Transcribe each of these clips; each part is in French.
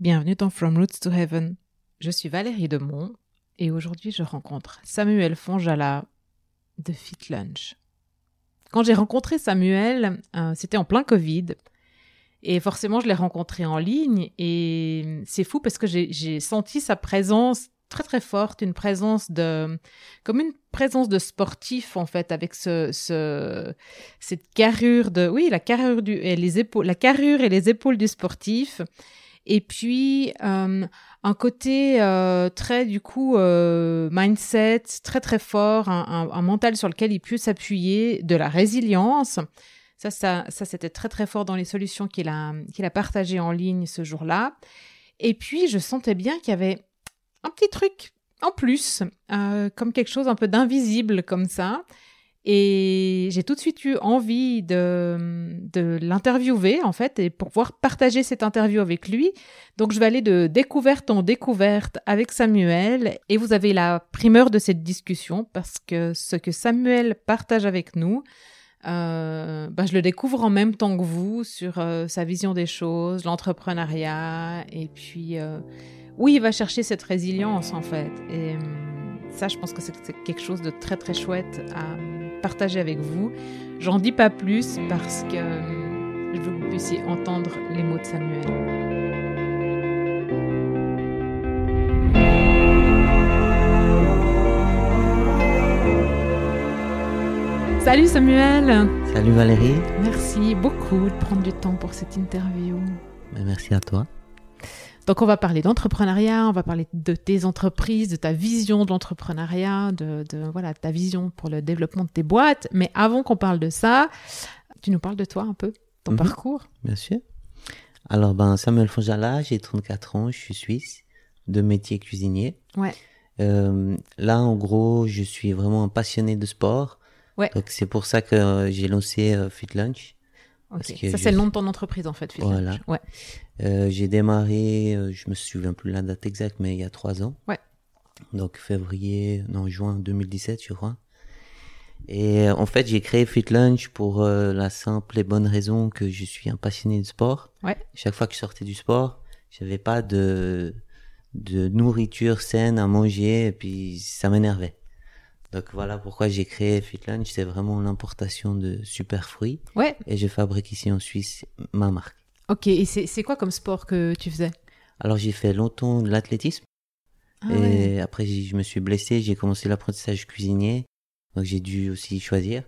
Bienvenue dans From Roots to Heaven. Je suis Valérie Demont et aujourd'hui je rencontre Samuel Fonjala de Fit Lunch. Quand j'ai rencontré Samuel, euh, c'était en plein Covid et forcément je l'ai rencontré en ligne et c'est fou parce que j'ai senti sa présence très très forte, une présence de, comme une présence de sportif en fait, avec ce, ce cette carrure de, oui, la carrure du, et les épaules, la carrure et les épaules du sportif, et puis euh, un côté euh, très du coup euh, mindset très très fort, un, mental sur lequel il peut s'appuyer, de la résilience. Ça, ça, ça c'était très très fort dans les solutions qu'il a qu'il a partagées en ligne ce jour-là. Et puis je sentais bien qu'il y avait un petit truc en plus, comme quelque chose un peu d'invisible comme ça. Et j'ai tout de suite eu envie de, de l'interviewer, en fait, et pour pouvoir partager cette interview avec lui. Donc, je vais aller de découverte en découverte avec Samuel. Et vous avez la primeur de cette discussion parce que ce que Samuel partage avec nous, euh, bah, je le découvre en même temps que vous sur euh, sa vision des choses, l'entrepreneuriat, et puis euh, où il va chercher cette résilience en fait. Et hum, ça, je pense que c'est quelque chose de très très chouette à partager avec vous. J'en dis pas plus parce que hum, je veux que vous puissiez entendre les mots de Samuel. Salut Samuel. Salut Valérie. Merci beaucoup de prendre du temps pour cette interview. Merci à toi. Donc on va parler d'entrepreneuriat, on va parler de tes entreprises, de ta vision de l'entrepreneuriat, de, voilà ta vision pour le développement de tes boîtes. Mais avant qu'on parle de ça, tu nous parles de toi un peu, ton mhm. parcours. Bien sûr. Alors ben Samuel Fonjala, j'ai 34 ans, je suis suisse, de métier cuisinier. Ouais. Euh, là en gros, je suis vraiment un passionné de sport. Ouais. Donc c'est pour ça que j'ai lancé euh, Fit Lunch. Ça, c'est le nom de ton entreprise, en fait, Voilà. Ouais. Euh, j'ai démarré, euh, je me souviens plus la date exacte, mais il y a trois ans. Ouais. Donc, février, non, juin 2017, je crois. Et en fait, j'ai créé Fit Lunch pour euh, la simple et bonne raison que je suis un passionné de sport. Ouais. Chaque fois que je sortais du sport, j'avais pas de, de nourriture saine à manger et puis ça m'énervait. Donc voilà pourquoi j'ai créé Lunch. C'est vraiment l'importation de super fruits. Ouais. Et je fabrique ici en Suisse ma marque. Ok, et c'est quoi comme sport que tu faisais? Alors j'ai fait longtemps de l'athlétisme. Ah et après je me suis blessé, j'ai commencé l'apprentissage cuisinier. Donc j'ai dû aussi choisir.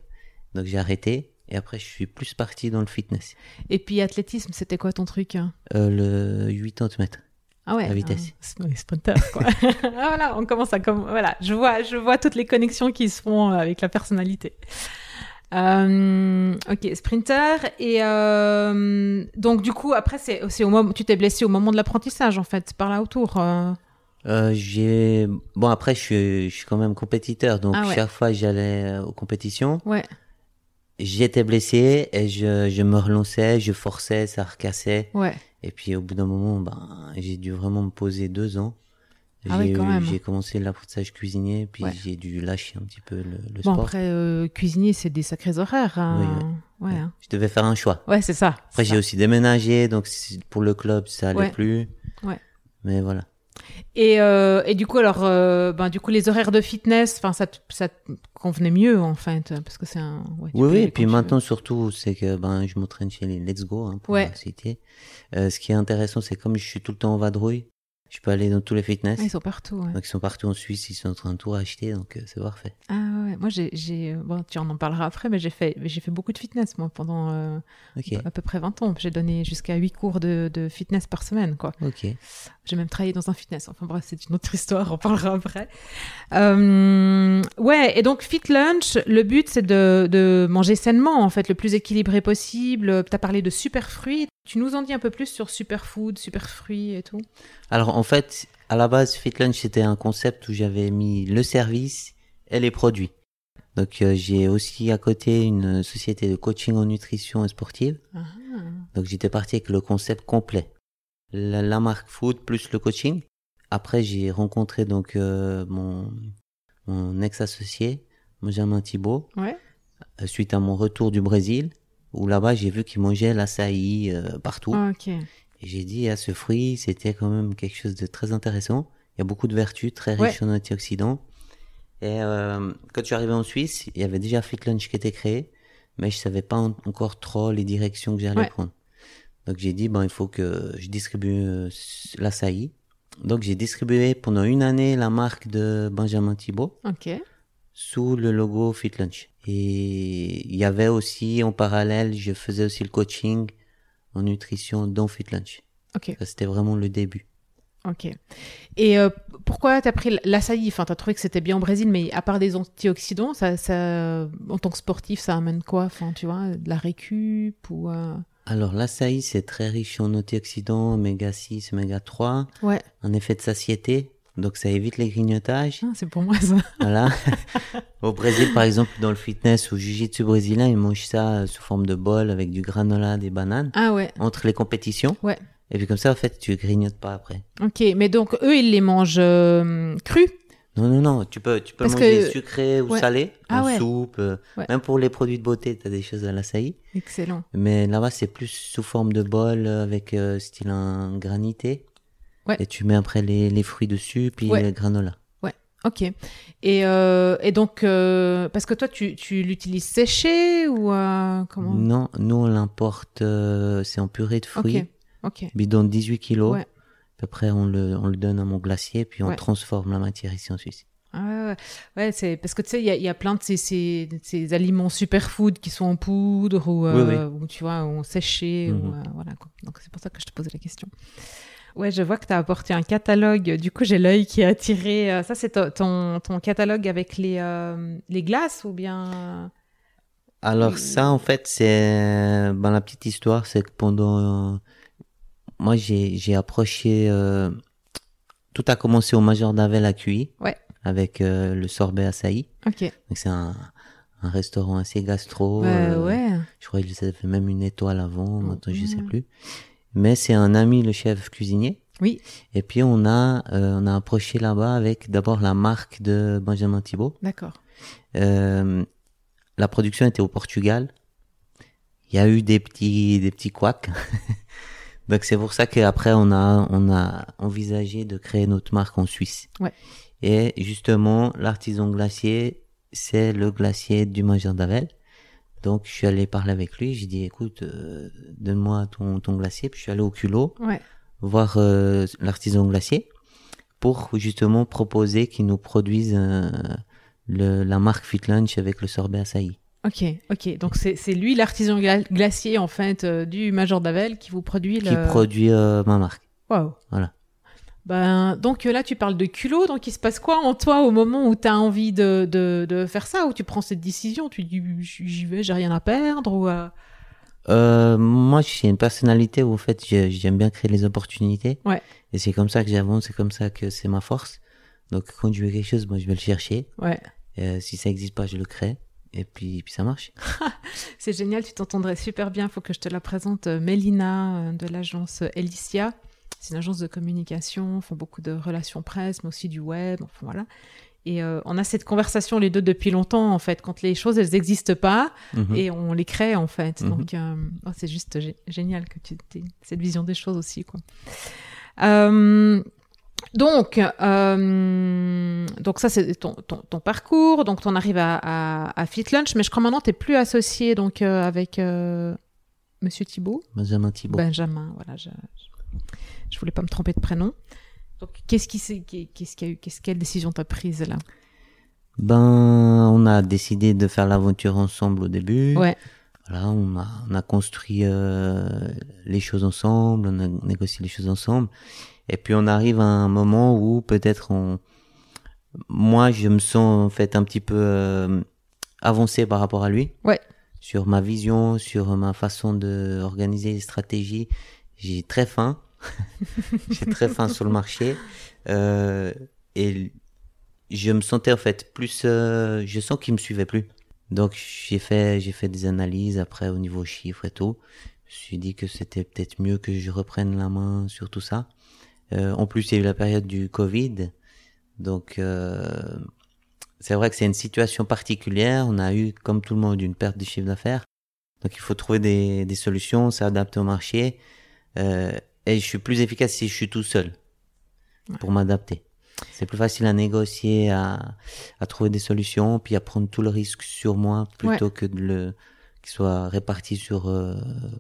Donc j'ai arrêté. Et après je suis plus parti dans le fitness. Et puis athlétisme, c'était quoi ton truc hein? Euh, Le 80 mètres. Ah ouais. La vitesse. Ah, sprinter, quoi. ah, voilà, on commence à comme voilà, je vois, je vois toutes les connexions qui se font euh, avec la personnalité. Euh, ok, sprinter et euh, donc du coup après c'est au moment tu t'es blessé au moment de l'apprentissage en fait par là autour. Euh... euh j'ai bon après je suis, je suis quand même compétiteur donc ah chaque fois j'allais aux compétitions. Ouais. J'étais blessé et je, je me relançais, je forçais, ça recassait. Ouais. Et puis au bout d'un moment, ben, j'ai dû vraiment me poser deux ans. Ah oui. J'ai commencé l'apprentissage cuisinier, puis j'ai dû lâcher un petit peu le, le bon, sport. Après, euh, cuisinier, c'est des sacrés horaires. Hein. Oui, ouais. Hein. Je devais faire un choix. Ouais, c'est ça. Après, j'ai aussi déménagé, donc pour le club, ça allait plus. Ouais. Mais voilà. Et, euh, et du coup, alors, euh, ben, du coup, les horaires de fitness, enfin, ça, ça convenait mieux, en fait, parce que c'est un. Ouais, oui, oui, et puis maintenant, surtout, c'est que ben, je m'entraîne chez les Let's Go, hein, pour ouais. citer. Euh, ce qui est intéressant, c'est comme je suis tout le temps en vadrouille, je peux aller dans tous les fitness. Ah, ils sont partout. Ouais. Donc ils sont partout en Suisse, ils sont en train de tout acheter, donc euh, c'est parfait. Ah ouais, moi j'ai, j'ai, bon tu en en parleras après, mais j'ai fait, j'ai fait beaucoup de fitness moi pendant euh, à peu près 20 ans. J'ai donné jusqu'à 8 cours de, de, fitness par semaine, quoi. Ok. J'ai même travaillé dans un fitness. Enfin bref, c'est une autre histoire, on parlera après. Euh, ouais, et donc Fit Lunch, le but c'est de, de manger sainement en fait, le plus équilibré possible. Tu as parlé de super fruits. Tu nous en dis un peu plus sur superfood, fruits et tout? Alors en fait, à la base, Fit Lunch c'était un concept où j'avais mis le service et les produits. Donc euh, j'ai aussi à côté une société de coaching en nutrition et sportive. Ah. Donc j'étais parti avec le concept complet. La, marque food plus le coaching. Après j'ai rencontré donc euh, mon, mon ex-associé, Benjamin Thibault. Ouais. Euh, suite à mon retour du Brésil où là-bas j'ai vu qu'ils mangeaient l'açaï euh, partout. Ah, Et j'ai dit, à ce fruit, c'était quand même quelque chose de très intéressant. Il y a beaucoup de vertus, très Ouais. riches en antioxydants. Et euh, quand je suis arrivé en Suisse, il y avait déjà Fit Lunch qui était créé, mais je savais pas en- encore trop les directions que j'allais Ouais. prendre. Donc j'ai dit, bon, il faut que je distribue euh, l'açaï. Donc j'ai distribué pendant une année la marque de Benjamin Thibault Ok. Sous le logo Fit Lunch. Et il y avait aussi, en parallèle, je faisais aussi le coaching en nutrition dans Fit Lunch. Ça, c'était vraiment le début. Ok. Et euh, pourquoi t'as pris l'açaï Enfin, t'as trouvé que c'était bien au Brésil, mais à part des antioxydants, ça, ça, en tant que sportif, ça amène quoi? Enfin, tu vois, de la récup ou euh, Alors, l'açaï, c'est très riche en antioxydants, oméga 6, oméga 3, Ouais. un effet de satiété. Donc, ça évite les grignotages. Ah, c'est pour moi ça. Voilà. Au Brésil, par exemple, dans le fitness ou jiu-jitsu brésilien, ils mangent ça euh, sous forme de bol avec du granola, des bananes, Ah ouais. entre les compétitions. Ouais. Et puis comme ça, en fait, tu grignotes pas après. Ok. Mais donc eux, ils les mangent euh, crus? Non, non, non, tu peux, tu peux Parce manger que- sucré ou Ouais. salé, Ah en ouais. soupe, euh, Ouais. même pour les produits de beauté, tu as des choses à l'açaï. Excellent. Mais là-bas, c'est plus sous forme de bol avec euh, style un granité. Ouais. Et tu mets après les, les fruits dessus, puis Ouais. le granola. Ok. Et, euh, et donc, euh, parce que toi, tu, tu l'utilises séché ou euh, comment? Non, nous, on l'importe, euh, c'est en purée de fruits, Ok. Ok. bidon de 18 kilos. Ouais. Après, on le, on le donne à mon glacier, puis on Ouais. transforme la matière ici en Suisse. Ah ouais, ouais. ouais, c'est parce que tu sais, il y a, il y a plein de ces, ces, ces aliments superfood qui sont en poudre ou, ou tu vois, ou séchés. ou, Mhm. voilà, quoi. Donc c'est pour ça que je te posais la question. Ouais, je vois que tu as apporté un catalogue. Du coup, j'ai l'œil qui est attiré. Euh, Ça, c'est ton, ton, catalogue avec les, euh, les glaces ou bien? Alors ça, en fait, c'est ben, la petite histoire, c'est que pendant moi j'ai approché euh, tout a commencé au Major d'Avel à QI Ouais. avec euh, le sorbet açaï. Ok. Donc c'est un, un restaurant assez gastro. Ouais, euh, ouais. Je crois qu'ils avaient même une étoile avant, maintenant je sais plus. Mais c'est un ami le chef cuisinier. Oui. Et puis on a euh, on a approché là-bas avec d'abord la marque de Benjamin Thibault. D'accord. Euh, la production était au Portugal. Il y a eu des petits, des petits couacs. Donc c'est pour ça qu'après on a, on a envisagé de créer notre marque en Suisse. Ouais. Et justement, l'artisan glacier, c'est le glacier du Major d'Avel. Donc je suis allé parler avec lui. J'ai dit, écoute, euh, donne-moi ton, ton glacier. Puis je suis allé au culot Ouais. voir euh, l'artisan glacier pour justement proposer qu'il nous produise euh, le, la marque Fit Lunch avec le sorbet açaï. Ok, ok. Donc c'est c'est lui l'artisan gla- glacier en fait du Major d'Avel qui vous produit le. Qui produit ma marque. Waouh. Voilà. Ben, donc euh, là, tu parles de culot. Donc, il se passe quoi en toi au moment où tu as envie de, de, de faire ça, où tu prends cette décision? Tu dis, j'y vais, j'ai rien à perdre ou, euh, Euh, moi, j'ai une personnalité où en fait j'ai- j'aime bien créer les opportunités. Ouais. Et c'est comme ça que j'avance, c'est comme ça que c'est ma force. Donc quand je veux quelque chose, moi je vais le chercher. Ouais, Euh, si ça existe pas, je le crée. Et puis, puis ça marche. c'est génial. Tu t'entendrais super bien. faut que je te la présente. Mélina de l'agence Elicia. C'est une agence de communication. Font beaucoup de relations presse, mais aussi du web. Enfin, voilà. Et euh, on a cette conversation les deux depuis longtemps, en fait, quand les choses, elles n'existent pas. Mhm. et on les crée en fait. Mhm. Donc euh, oh, c'est juste gé- génial que tu aies cette vision des choses aussi quoi. Euh, donc euh, donc ça c'est ton, ton, ton parcours. Donc on arrive à, à, à Fit Lunch, mais je crois maintenant tu plus associé donc euh, avec euh, Monsieur Thibault, Benjamin Thibault. Benjamin. Voilà, je, je je voulais pas me tromper de prénom. Donc qu'est-ce qui s'est- qu'est-ce qu'il y a eu, qu'est-ce quelle décision t'as prise là? Ben, on a décidé de faire l'aventure ensemble au début. Ouais. Voilà, on a, on a construit euh, les choses ensemble, on a négocié les choses ensemble. Et puis on arrive à un moment où peut-être on... Moi, je me sens en fait un petit peu euh, avancé par rapport à lui. Ouais. Sur ma vision, sur ma façon de organiser les stratégies. J'ai très faim. J'ai très faim sur le marché. Euh, et je me sentais en fait plus... euh, je sens qu'il me suivait plus. Donc j'ai fait j'ai fait des analyses après au niveau chiffres et tout. Je me suis dit que c'était peut-être mieux que je reprenne la main sur tout ça. Euh, en plus il y a eu la période du Covid, donc euh, c'est vrai que c'est une situation particulière. On a eu comme tout le monde une perte de chiffre d'affaires. Donc il faut trouver des, des solutions, s'adapter au marché. Euh, et je suis plus efficace si je suis tout seul pour m'adapter. C'est plus facile à négocier, à, à trouver des solutions, puis à prendre tout le risque sur moi plutôt que de le qu'il soit réparti sur euh,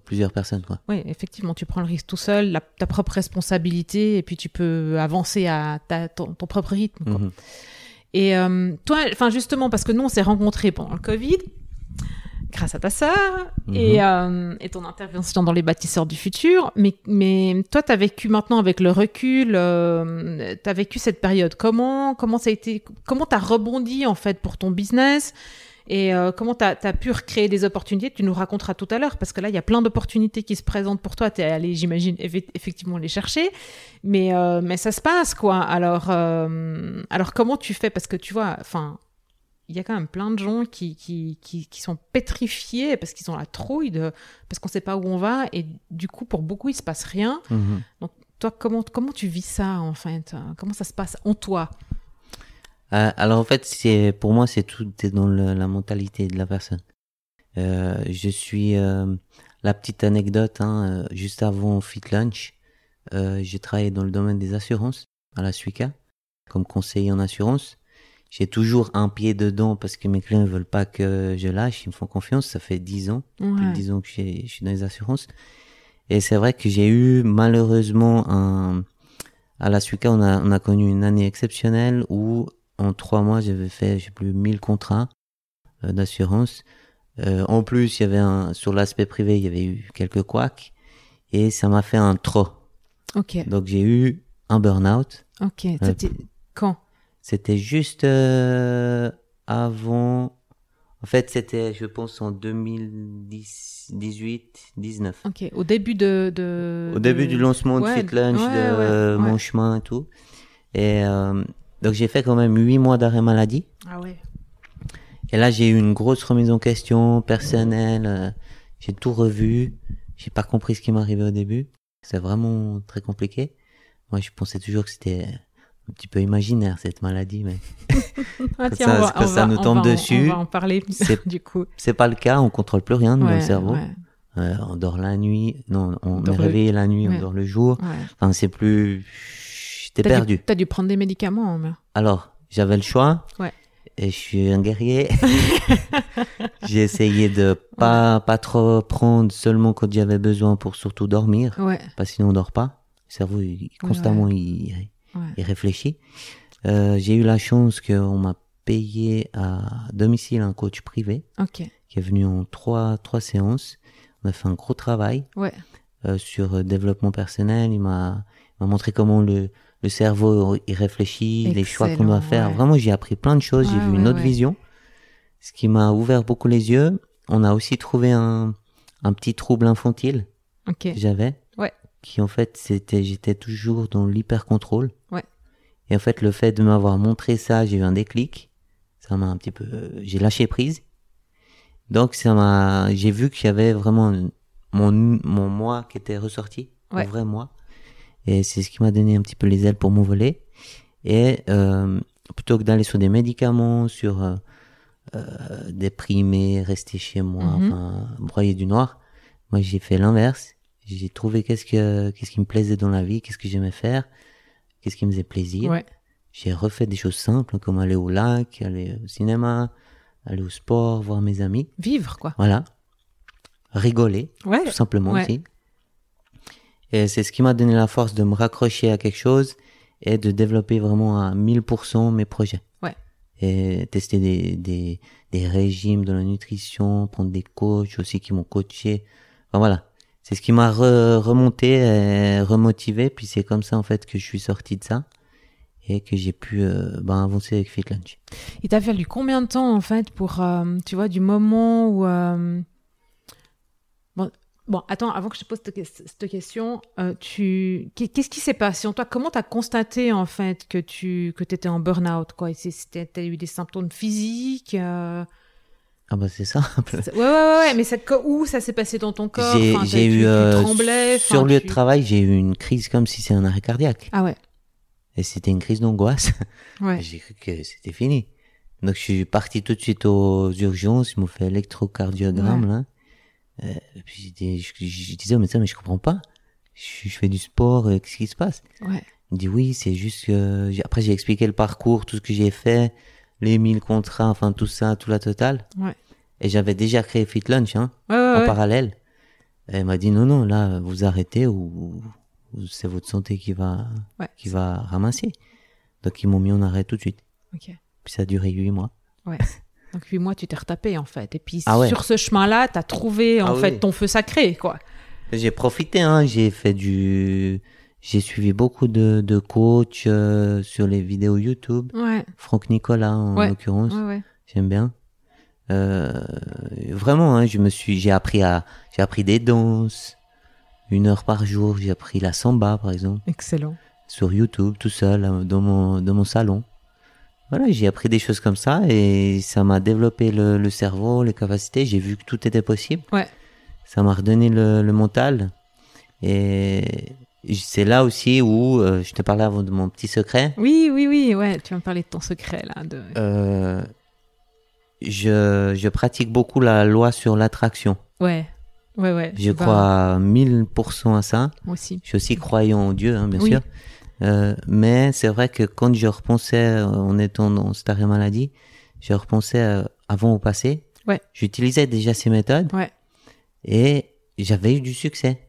plusieurs personnes. Quoi. Oui, effectivement, tu prends le risque tout seul, la, ta propre responsabilité, et puis tu peux avancer à ta, ton, ton propre rythme. Quoi. Mhm. Et euh, toi, enfin justement, parce que nous, on s'est rencontrés pendant le Covid, grâce à ta sœur Mhm. et, euh, et ton intervention dans les bâtisseurs du futur. Mais, mais toi, tu as vécu maintenant avec le recul, euh, tu as vécu cette période. Comment? Comment ça a été Comment tu as rebondi en fait pour ton business? Et euh, comment tu as, pu recréer des opportunités? Tu nous raconteras tout à l'heure, parce que là, il y a plein d'opportunités qui se présentent pour toi. Tu es allé, j'imagine, effe- effectivement les chercher. Mais, euh, mais ça se passe, quoi. Alors, euh, alors comment tu fais? Parce que tu vois, enfin, il y a quand même plein de gens qui, qui, qui, qui sont pétrifiés parce qu'ils ont la trouille, de, parce qu'on sait pas où on va. Et du coup, pour beaucoup, il se passe rien. Mhm. Toi, comment, comment tu vis ça, en fait? Comment ça se passe en toi? Euh, alors en fait, c'est pour moi, c'est tout est dans le- la mentalité de la personne. Euh, je suis euh, la petite anecdote. Hein, juste avant Fit Lunch, j'ai travaillé dans le domaine des assurances à la Suica comme conseiller en assurance. J'ai toujours un pied dedans parce que mes clients ne veulent pas que je lâche, ils me font confiance. Ça fait dix ans, Ouais. dix ans que je suis dans les assurances. Et c'est vrai que j'ai eu malheureusement un à la Suica, on a on a connu une année exceptionnelle où en trois mois, j'avais fait, je sais plus, 1000 contrats euh, d'assurance. Euh, en plus, il y avait un, sur l'aspect privé, il y avait eu quelques couacs. Et ça m'a fait un trop. Ok, Donc, j'ai eu un burn-out. ok. C'était quand? C'était juste euh, avant... En fait, c'était, je pense, en 2018, 19. Ok, au début de... de Au début de- du lancement de Ouais, Fit Lunch, ouais, de ouais, euh, ouais. mon chemin et tout. Et euh, donc, j'ai fait quand même huit mois d'arrêt maladie. Ah ouais. Et là, j'ai eu une grosse remise en question personnelle. euh, j'ai tout revu. J'ai pas compris ce qui m'arrivait au début. C'est vraiment très compliqué. Moi, je pensais toujours que c'était un petit peu imaginaire cette maladie, mais Ah, Quand tiens, ça- on va, quand on ça va- nous on tombe va dessus, On va en parler c'est- du coup. c'est pas le cas. On contrôle plus rien dans Ouais, le cerveau. ouais, Euh, on dort la nuit. Non, on est le- réveillé la nuit, ouais. on dort le jour. Enfin, c'est plus. J'étais T'as perdu. T'as dû prendre des médicaments, mais... Alors, j'avais le choix. Ouais. Et je suis un guerrier. j'ai essayé de pas pas trop prendre seulement quand j'avais besoin pour surtout dormir, Ouais, parce que sinon on dort pas. Le cerveau il- constamment il, ouais. il réfléchit. Euh, j'ai eu la chance qu'on m'a payé à domicile un coach privé qui est venu en trois trois séances. On a fait un gros travail ouais. euh, sur euh, développement personnel. Il m'a montré comment le le cerveau il réfléchit, les choix qu'on doit faire. ouais. Vraiment, j'ai appris plein de choses. j'ai vu une autre vision, ce qui m'a ouvert beaucoup les yeux. On a aussi trouvé un un petit trouble infantile que j'avais. Qui en fait c'était j'étais toujours dans l'hyper contrôle. Ouais. Et en fait, le fait de m'avoir montré ça, j'ai eu un déclic. Ça m'a un petit peu, j'ai lâché prise. Donc ça m'a, j'ai vu qu'il y avait vraiment mon mon moi qui était ressorti, Ouais. mon vrai moi. Et c'est ce qui m'a donné un petit peu les ailes pour m'envoler. Et euh, plutôt que d'aller sur des médicaments, sur euh, euh, déprimer, rester chez moi, Mhm. enfin broyer du noir, moi j'ai fait l'inverse. J'ai trouvé qu'est-ce que qu'est-ce qui me plaisait dans la vie, qu'est-ce que j'aimais faire, qu'est-ce qui me faisait plaisir. ouais. J'ai refait des choses simples comme aller au lac, aller au cinéma, aller au sport, voir mes amis. Vivre, quoi. Voilà. Rigoler, Ouais. tout simplement Ouais. aussi. Et c'est ce qui m'a donné la force de me raccrocher à quelque chose et de développer vraiment à 1000% mes projets. Ouais. Et tester des, des, des régimes de la nutrition, prendre des coachs aussi qui m'ont coaché. Enfin voilà. C'est ce qui m'a re- remonté et remotivé. Puis c'est comme ça en fait que je suis sorti de ça et que j'ai pu euh, ben, avancer avec Fit Lunch. Il t'a fallu combien de temps, en fait, pour, euh, tu vois, du moment où... euh, Bon, bon, attends, avant que je te pose cette, ques- cette question, tu... qu'est- qu'est-ce qui s'est passé en toi? Comment t'as constaté, en fait, que tu que étais en burn-out, T'as eu des symptômes physiques Ah bah c'est simple. Ouais, ouais, ouais, mais ça, où ça s'est passé dans ton corps? J'ai Enfin, tu- eu tu euh, tremblais, sur le lieu tu- de travail, j'ai eu une crise comme si c'était un arrêt cardiaque. Ah ouais, Et c'était une crise d'angoisse. ouais. J'ai cru que c'était fini. Donc je suis parti tout de suite aux urgences, ils m'ont fait électrocardiogramme Ouais. là. Euh, et puis je, je- disais au médecin mais je comprends pas. je, je fais du sport, euh, qu'est-ce qui se passe? Ouais. Il me dit oui, c'est juste que après j'ai expliqué le parcours, tout ce que j'ai fait, les 1000 contrats, enfin tout ça, tout la totale. Ouais. Et j'avais déjà créé Fit Lunch hein, Ouais, ouais, en ouais. parallèle. Et elle m'a dit non non, là vous arrêtez ou, ou c'est votre santé qui va Ouais. qui va ramasser. Donc ils m'ont mis en arrêt tout de suite. Ok. Puis ça a duré 8 mois. Donc huit mois, tu t'es retapé en fait. Et puis Ah ouais. sur ce chemin-là, t'as trouvé en Ah fait oui. ton feu sacré, quoi. J'ai profité, hein, j'ai fait du, j'ai suivi beaucoup de, de coachs euh, sur les vidéos YouTube. Ouais, Franck Nicolas en Ouais, l'occurrence, ouais, ouais. j'aime bien. Euh, vraiment, hein, je me suis, j'ai appris à, j'ai appris des danses, une heure par jour. J'ai appris la samba par exemple Excellent. sur YouTube tout seul euh, dans mon dans mon salon. Voilà, j'ai appris des choses comme ça et ça m'a développé le, le cerveau, les capacités. J'ai vu que tout était possible. Ouais. Ça m'a redonné le, le mental. Et c'est là aussi où euh, je te parlais avant de mon petit secret. Oui, oui, oui, ouais. Tu vas me parler de ton secret là. De... Euh, je, je pratique beaucoup la loi sur l'attraction. Ouais, ouais, ouais. Je Bah, crois à 1000% à ça. Moi aussi. Je suis aussi croyant en Dieu, hein, bien Oui. sûr. Euh, mais c'est vrai que quand je repensais en étant dans cette arrêt maladie, je repensais avant au passé. Ouais. J'utilisais déjà ces méthodes. Ouais. Et j'avais eu du succès.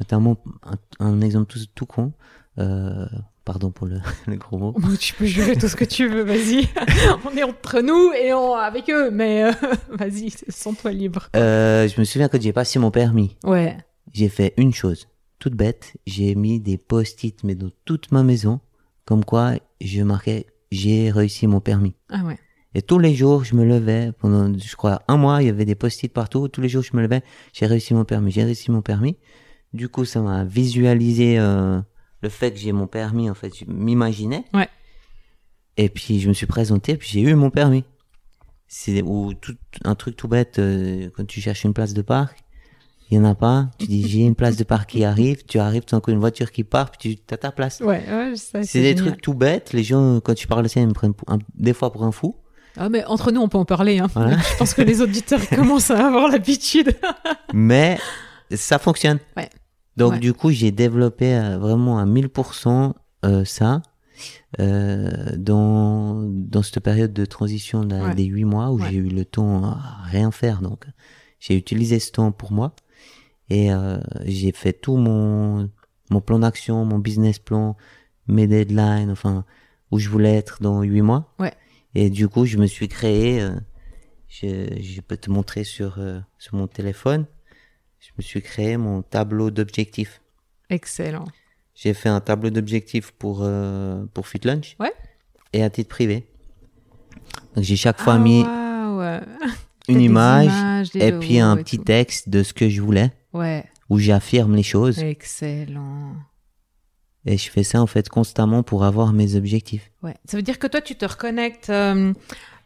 Notamment, un, un exemple tout, tout con. Euh, pardon pour le, le gros mot. Bon, tu peux jurer tout ce que tu veux, vas-y. on est entre nous et on avec eux, mais euh, vas-y, sens-toi libre. Euh, je me souviens quand j'ai passé mon permis, Ouais, j'ai fait une chose, toute bête. J'ai mis des post-it, mais dans toute ma maison, comme quoi je marquais j'ai réussi mon permis. ah ouais. Et tous les jours, je me levais, pendant, je crois, un mois, il y avait des post-it partout. Tous les jours, je me levais, j'ai réussi mon permis, j'ai réussi mon permis. Du coup, ça m'a visualisé euh, le fait que j'ai mon permis, en fait, je m'imaginais. Ouais. Et puis, je me suis présenté, puis j'ai eu mon permis. C'est ou tout, un truc tout bête, euh, quand tu cherches une place de parc, il y en a pas, tu dis j'ai une place de parc qui arrive, tu arrives, tu as une voiture qui part, puis tu as ta place. Ouais, ouais, sais. C'est des génial. trucs tout bêtes, les gens, quand tu parles de ça, ils me prennent pour un- des fois pour un fou. Ah, mais entre nous, on peut en parler. Hein. Voilà. Je pense que les auditeurs commencent à avoir l'habitude. mais ça fonctionne. Ouais. Donc Ouais. du coup, j'ai développé euh, vraiment à 1000% euh, ça euh, dans dans cette période de transition Ouais. des huit mois où j'ai eu le temps à rien faire. Donc j'ai utilisé ce temps pour moi et euh, j'ai fait tout mon mon plan d'action, mon business plan, mes deadlines, enfin où je voulais être dans huit mois. Ouais. Et du coup, je me suis créé. euh, je, je peux te montrer sur euh, sur mon téléphone. Je me suis créé mon tableau d'objectifs. Excellent. J'ai fait un tableau d'objectifs pour euh, pour Fit Lunch. Ouais. Et à titre privé. Donc j'ai chaque fois Ah, mis une image images, et puis un et petit tout. texte de ce que je voulais Ouais, où j'affirme les choses excellent. et je fais ça en fait constamment pour avoir mes objectifs. Ouais. Ça veut dire que toi, tu te reconnectes euh,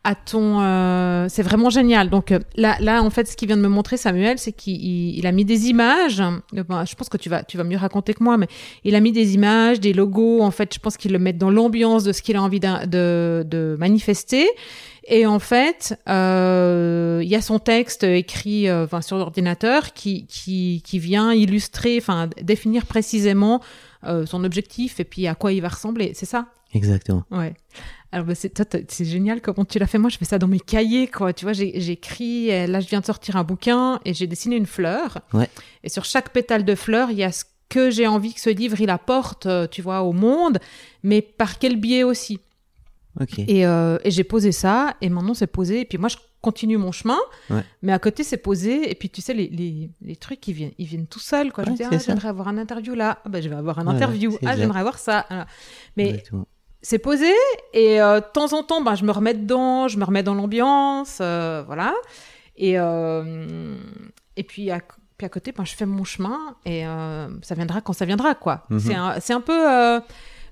à ton. euh, c'est vraiment génial. Donc euh, là, là, en fait, ce qu'il vient de me montrer, Samuel, c'est qu'il il- il a mis des images. Euh, bon, je pense que tu vas, tu vas mieux raconter que moi, mais il a mis des images, des logos. En fait, je pense qu'il le met dans l'ambiance de ce qu'il a envie de, de manifester. Et en fait, euh, il y a son texte écrit euh, enfin, sur l'ordinateur qui, qui, qui vient illustrer, enfin définir précisément son objectif et puis à quoi il va ressembler. C'est ça? Exactement. Ouais. Alors, bah, c'est, toi, c'est génial comment tu l'as fait. Moi, je fais ça dans mes cahiers, quoi. Tu vois, j'écris, euh, là, je viens de sortir un bouquin et j'ai dessiné une fleur. Ouais. Et sur chaque pétale de fleur, il y a ce que j'ai envie que ce livre, il apporte, euh, tu vois, au monde, mais par quel biais aussi. Et, euh, et j'ai posé ça, et maintenant c'est posé, et puis moi je continue mon chemin, Ouais. mais à côté c'est posé, et puis tu sais, les, les, les trucs ils viennent, ils viennent tout seuls, quoi. je me dis, ah, j'aimerais avoir un interview là, ah, bah, je vais avoir un interview, ah, j'aimerais avoir ça. Voilà. Mais Exactement. C'est posé, et euh, de temps en temps, ben, je me remets dedans, je me remets dans l'ambiance, euh, voilà. Et, euh, et puis, à, puis à côté, ben, je fais mon chemin, et euh, ça viendra quand ça viendra, quoi. C'est un, c'est un peu. euh,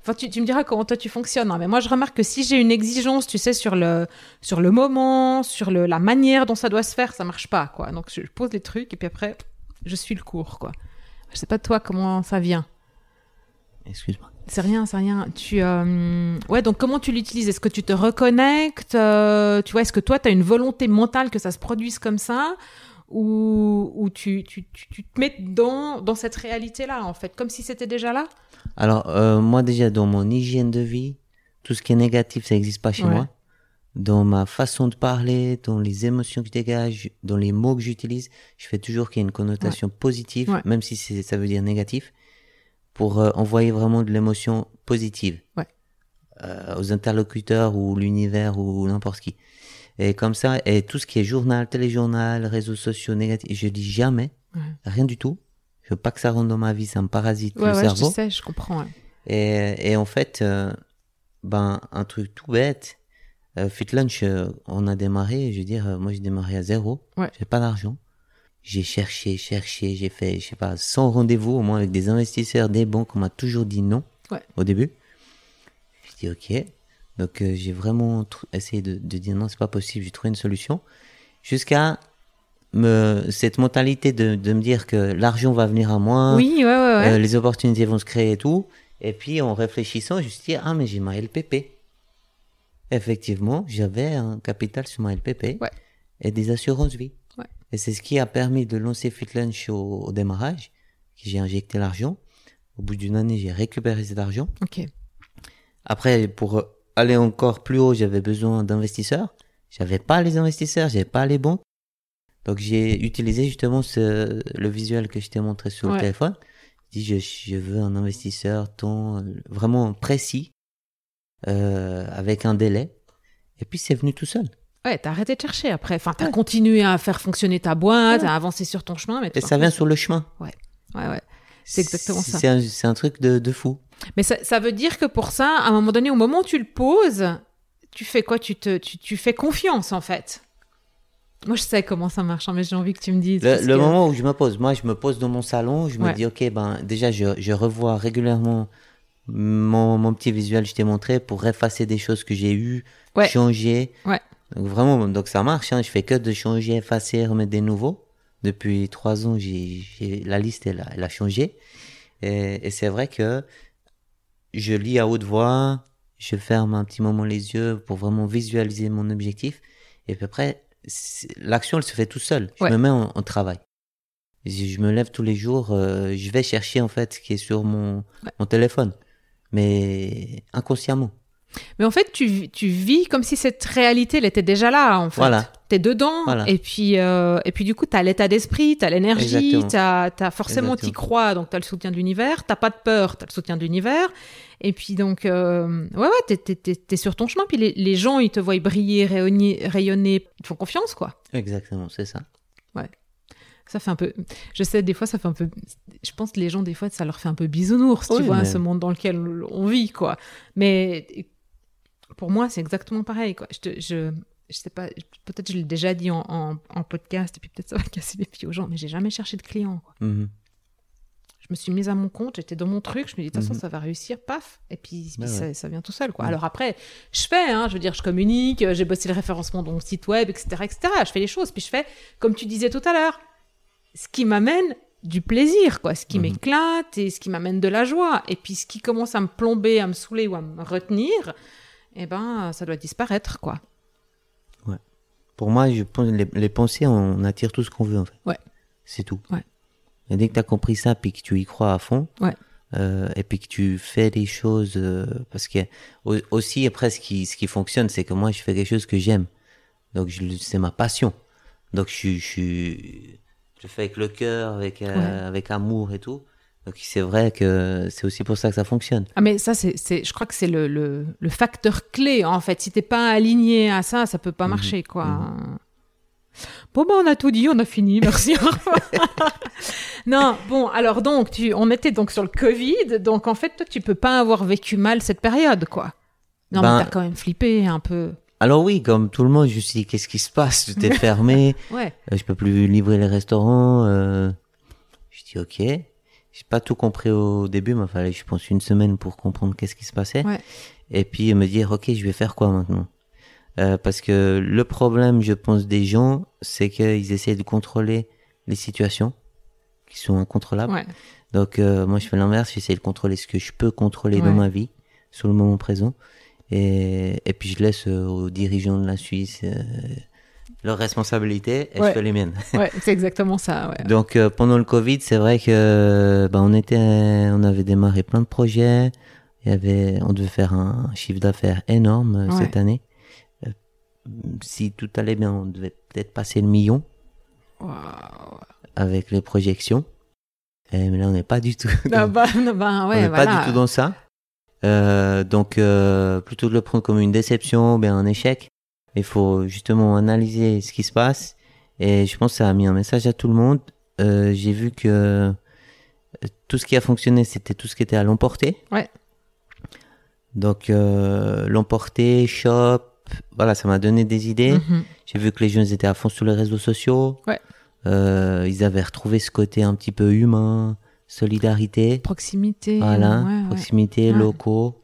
Enfin, tu, tu me diras comment toi tu fonctionnes, hein, mais moi je remarque que si j'ai une exigence, tu sais, sur le, sur le moment, sur le, la manière dont ça doit se faire, ça marche pas, quoi. Donc je pose les trucs et puis après, je suis le cours, quoi. Je sais pas toi comment ça vient? Excuse-moi. C'est rien, c'est rien. Tu, euh, ouais, donc comment tu l'utilises? Est-ce que tu te reconnectes euh, Tu vois, est-ce que toi, tu as une volonté mentale que ça se produise comme ça? Ou, ou tu, tu, tu, tu te mets dans, dans cette réalité-là, en fait, comme si c'était déjà là? Alors, euh, moi déjà, dans mon hygiène de vie, tout ce qui est négatif, ça n'existe pas chez Ouais. moi. Dans ma façon de parler, dans les émotions que je dégage, dans les mots que j'utilise, je fais toujours qu'il y ait une connotation positive, Ouais. même si ça veut dire négatif, pour euh, envoyer vraiment de l'émotion positive Ouais. euh, aux interlocuteurs ou l'univers ou n'importe qui. Et comme ça, et tout ce qui est journal, téléjournal, réseaux sociaux négatifs, je dis jamais, Ouais. rien du tout. Je veux pas que ça rentre dans ma vie, ça me parasite Ouais, le ouais, cerveau. je sais, je comprends. Et, et en fait, euh, ben, un truc tout bête, Fit Lunch, on a démarré, je veux dire, moi j'ai démarré à zéro, j'ai pas d'argent. J'ai cherché, cherché, j'ai fait, je sais pas, 100 rendez-vous au moins avec des investisseurs, des banques, on m'a toujours dit non Ouais. au début. Je dis ok. Donc euh, j'ai vraiment essayé de, de dire non, c'est pas possible, j'ai trouvé une solution. Jusqu'à me, cette mentalité de, de me dire que l'argent va venir à moi, Oui, ouais, ouais, ouais. euh, les opportunités vont se créer et tout. Et puis, en réfléchissant, je me suis dit, ah, mais j'ai ma LPP. Effectivement, j'avais un capital sur ma LPP Ouais. et des assurances vie. Et c'est ce qui a permis de lancer Fit Lunch au, au démarrage, que j'ai injecté l'argent. Au bout d'une année, j'ai récupéré cet argent. Ok. Après, pour aller encore plus haut, j'avais besoin d'investisseurs. J'avais pas les investisseurs, j'avais pas les banques. Donc j'ai utilisé justement ce, le visuel que je t'ai montré sur Ouais. le téléphone. Je dis je, je veux un investisseur ton, vraiment précis, euh, avec un délai. Et puis c'est venu tout seul. Ouais, t'as arrêté de chercher après. Enfin, t'as continué à faire fonctionner ta boîte, à avancer sur ton chemin. Mais Et ça vient sur le chemin. Ouais, ouais. C'est exactement ça. C'est un, c'est un truc de, de fou. Mais ça, ça veut dire que pour ça, à un moment donné, au moment où tu le poses, tu fais quoi? Tu, te, tu, tu fais confiance, en fait. Moi, je sais comment ça marche, hein, mais j'ai envie que tu me dises. Le, parce le que- moment où je me pose, moi je me pose dans mon salon, je me Ouais. dis ok ben déjà je, je revois régulièrement mon, mon petit visuel que je t'ai montré pour effacer des choses que j'ai eues, Ouais. changer. Ouais. Donc vraiment donc ça marche, hein, je fais que de changer, effacer, remettre des nouveaux. Depuis trois ans j'ai, la liste elle a, elle a changé et, et c'est vrai que je lis à haute voix, je ferme un petit moment les yeux pour vraiment visualiser mon objectif et puis après l'action elle se fait tout seul. Je Ouais. me mets en, en travail. Je, je me lève tous les jours, euh, je vais chercher en fait ce qui est sur mon, mon téléphone, mais inconsciemment. Mais en fait, tu, tu vis comme si cette réalité, elle était déjà là, en fait. Voilà. T'es dedans, Voilà. et puis euh, et puis du coup, t'as l'état d'esprit, t'as l'énergie, t'as as forcément t'y crois, donc t'as le soutien de l'univers. T'as pas de peur, t'as le soutien de l'univers. Et puis donc, euh, ouais, ouais, t'es sur ton chemin. Puis les, les gens, ils te voient briller, rayonner, rayonner, ils te font confiance, quoi. Exactement, c'est ça. Ça fait un peu. Je sais, des fois, ça fait un peu. Je pense que les gens, des fois, ça leur fait un peu bisounours, tu vois, mais- ce monde dans lequel on vit, quoi. Mais pour moi, c'est exactement pareil, quoi. Je, te- je, je sais pas, peut-être je l'ai déjà dit en, en, en podcast, et puis peut-être ça va casser les pieds aux gens, mais j'ai jamais cherché de clients, quoi. Mhm. Je me suis mise à mon compte, j'étais dans mon truc, je me dis, de toute façon, Mhm. ça va réussir, paf, et puis, puis Ouais, ça, vient tout seul, quoi. Mhm. Alors après, je fais, hein, je veux dire, je communique, j'ai bossé le référencement de mon site web, etc., etc. Je fais les choses, puis je fais, comme tu disais tout à l'heure, ce qui m'amène du plaisir, quoi, ce qui Mhm. m'éclate et ce qui m'amène de la joie. Et puis ce qui commence à me plomber, à me saouler ou à me retenir, eh ben, ça doit disparaître, quoi. Pour moi, je pense les, les pensées, on attire tout ce qu'on veut en fait. Ouais. C'est tout. Ouais. Et dès que tu as compris ça, puis que tu y crois à fond, Ouais. euh, et puis que tu fais des choses, euh, parce que au- aussi après ce qui ce qui fonctionne, c'est que moi je fais quelque chose que j'aime, donc c'est ma passion, donc je je je fais avec le cœur, avec euh, Ouais. avec amour et tout. Donc c'est vrai que c'est aussi pour ça que ça fonctionne. Ah, mais ça, c'est, je crois que c'est le, le, le facteur clé, en fait. Si t'es pas aligné à ça, ça peut pas Mhm. marcher, quoi. Bon, ben, on a tout dit, on a fini, merci. non, bon, alors donc, tu, on était donc sur le Covid, donc en fait, toi, tu peux pas avoir vécu mal cette période, quoi. Non, Ben- mais t'as quand même flippé un peu. Alors oui, comme tout le monde, je me suis dit qu'est-ce qui se passe? Tout est fermé. Ouais, Euh, je peux plus livrer les restaurants. Euh... Je dis ok. J'ai pas tout compris au début, mais il fallait, je pense, une semaine pour comprendre qu'est-ce qui se passait. Ouais. Et puis me dire ok, je vais faire quoi maintenant? Euh, Parce que le problème, je pense, des gens, c'est qu'ils essaient de contrôler les situations qui sont incontrôlables. ouais. Donc euh, moi, je fais l'inverse. J'essaie de contrôler ce que je peux contrôler dans ma vie, sur le moment présent. Et, et puis je laisse euh, aux dirigeants de la Suisse, euh, leurs responsabilités et Ouais. je fais les miennes. Ouais, c'est exactement ça. Ouais. Donc euh, pendant le Covid, c'est vrai que bah, on était, on avait démarré plein de projets. Il y avait, on devait faire un chiffre d'affaires énorme euh, Ouais. cette année. Euh, si tout allait bien, on devait peut-être passer le million Waouh. avec les projections. Et, mais là, on n'est pas du tout. Ah bah, non, bah, on n'est voilà. pas du tout dans ça. Euh, donc euh, plutôt de le prendre comme une déception, ou bien un échec. Il faut justement analyser ce qui se passe. Et je pense que ça a mis un message à tout le monde. Euh, J'ai vu que euh, tout ce qui a fonctionné, c'était tout ce qui était à l'emporter. Ouais. Donc euh, l'emporter, shop, voilà, ça m'a donné des idées. Mhm. J'ai vu que les jeunes étaient à fond sur les réseaux sociaux. Ouais. Euh, ils avaient retrouvé ce côté un petit peu humain, solidarité. Proximité. Voilà, ouais. proximité, Ouais. locaux.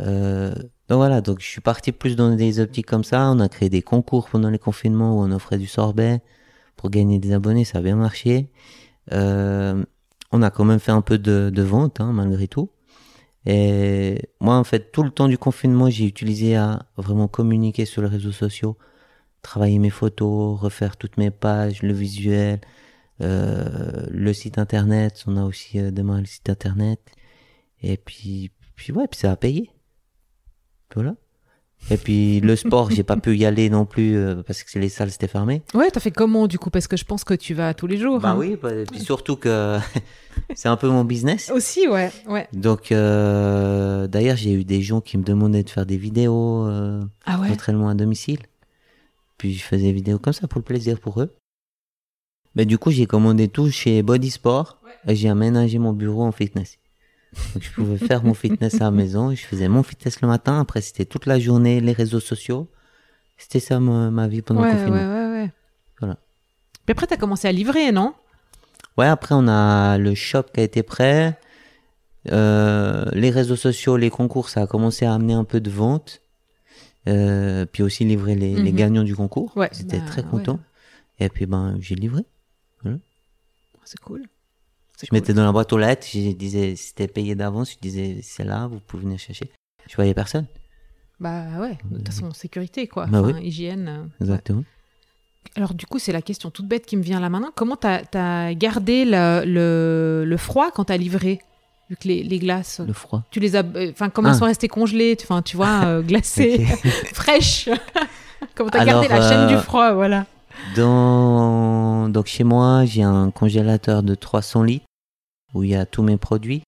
Euh, donc voilà, donc je suis parti plus dans des optiques comme ça. On a créé des concours pendant les confinements où on offrait du sorbet pour gagner des abonnés, ça a bien marché. Euh, on a quand même fait un peu de, de vente, hein, malgré tout. Et moi, en fait, tout le temps du confinement, j'ai utilisé à vraiment communiquer sur les réseaux sociaux, travailler mes photos, refaire toutes mes pages, le visuel, euh, le site internet. On a aussi euh, démarré le site internet. Et puis, puis ouais, puis ça a payé. Voilà. Et puis le sport, j'ai pas pu y aller non plus euh, parce que les salles étaient fermées. Ouais, t'as fait comment du coup? Parce que je pense que tu vas tous les jours. Bah hein. oui, bah, et puis surtout que c'est un peu mon business. Aussi, ouais, ouais. Donc euh, d'ailleurs, j'ai eu des gens qui me demandaient de faire des vidéos euh, Ah ouais? d'entraînement à domicile. Puis je faisais des vidéos comme ça pour le plaisir pour eux. Mais du coup, j'ai commandé tout chez Body Sport et j'ai aménagé mon bureau en fitness. Je pouvais faire mon fitness à la maison. Je faisais mon fitness le matin. Après, c'était toute la journée les réseaux sociaux. C'était ça ma, ma vie pendant Ouais, le ouais, confinement. ouais, ouais. Voilà. Puis après, t'as commencé à livrer, non? Ouais, après on a le shop qui a été prêt. Euh, les réseaux sociaux, les concours, ça a commencé à amener un peu de vente. Euh, puis aussi livrer les, les Mhm. gagnants du concours. Ouais, J'étais bah, très ouais. content. Et puis ben j'ai livré. C'est cool. Je mettais dans la boîte aux lettres, je disais c'était payé d'avance, je disais c'est là, vous pouvez venir chercher. Je voyais personne. Bah ouais, de toute façon, sécurité, quoi. Bah Enfin, hygiène. euh, Exactement. Alors du coup, c'est la question toute bête qui me vient là maintenant. Comment t'as as gardé le, le, le froid quand t'as livré Vu que les, les glaces, Le froid. tu les as... euh, Enfin, comment Ah. elles sont restées congelées Enfin, tu vois, euh, glacées, fraîches Comment t'as gardé la chaîne du euh, froid, voilà. Dans... Donc chez moi, j'ai un congélateur de 300 litres où il y a tous mes produits.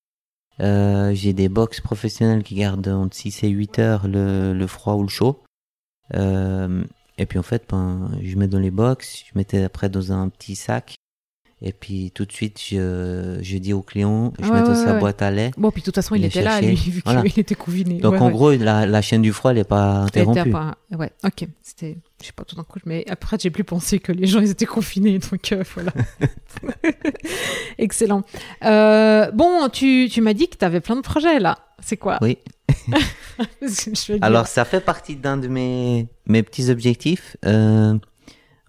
Euh, j'ai des box professionnels qui gardent entre 6 et 8 heures le, le froid ou le chaud. Euh, et puis en fait, ben, je mets dans les box, je mettais après dans un petit sac. Et puis tout de suite, je, je dis au client, je Ouais, mets dans ouais, sa ouais. boîte à lait. Bon, puis de toute façon, il était là, lui, vu Voilà. qu'il était confiné. Donc en gros, la, la chaîne du froid, elle n'est pas interrompue. pas... Ouais, ok. C'était... Je sais pas, tout d'un coup, mais après, j'ai plus pensé que les gens, ils étaient confinés, donc euh, voilà. Excellent. Euh, bon, tu, tu m'as dit que tu avais plein de projets, là. C'est quoi? Oui. Vais. Alors, ça fait partie d'un de mes, mes petits objectifs. Euh,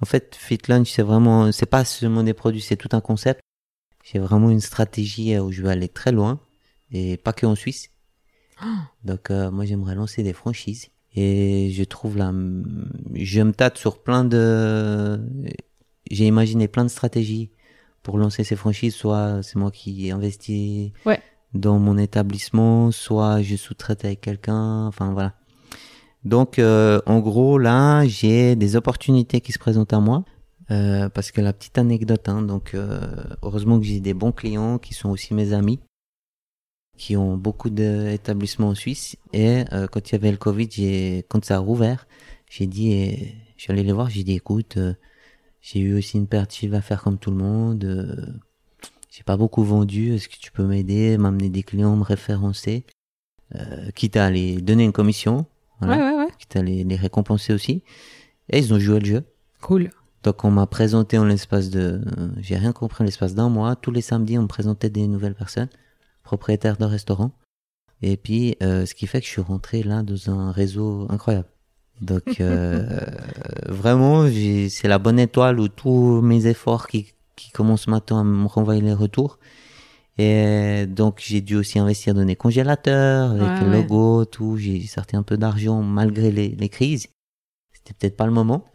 en fait, Fit Lunch, c'est vraiment, c'est pas seulement des produits, c'est tout un concept. J'ai vraiment une stratégie où je veux aller très loin et pas que en Suisse. Donc, euh, moi, j'aimerais lancer des franchises et je trouve là, je me tâte sur plein de, j'ai imaginé plein de stratégies pour lancer ces franchises. Soit c'est moi qui investis Ouais. dans mon établissement, soit je sous-traite avec quelqu'un. Enfin voilà. Donc euh, en gros là, j'ai des opportunités qui se présentent à moi. Euh, parce que la petite anecdote, hein, donc euh, heureusement que j'ai des bons clients qui sont aussi mes amis, qui ont beaucoup d'établissements en Suisse. Et euh, quand il y avait le Covid, j'ai, quand ça a rouvert, j'ai dit, et, je suis allé les voir, j'ai dit, écoute, euh, j'ai eu aussi une chiffre à faire comme tout le monde. euh, j'ai pas beaucoup vendu. Est-ce que tu peux m'aider, m'amener des clients, me référencer, euh, quitte à les donner une commission, voilà, Ouais, ouais, ouais. quitte à les, les récompenser aussi. Et ils ont joué le jeu. Cool. Donc on m'a présenté en l'espace de, euh, j'ai rien compris en l'espace d'un mois. Tous les samedis, on me présentait des nouvelles personnes, propriétaires de restaurants. Et puis, euh, ce qui fait que je suis rentré là dans un réseau incroyable. Donc euh, vraiment, c'est la bonne étoile où tous mes efforts qui, qui commencent maintenant à me renvoyer les retours. Et donc j'ai dû aussi investir dans des congélateurs, avec Ouais, le ouais. logo, tout. J'ai sorti un peu d'argent malgré les, les crises. C'était peut-être pas le moment.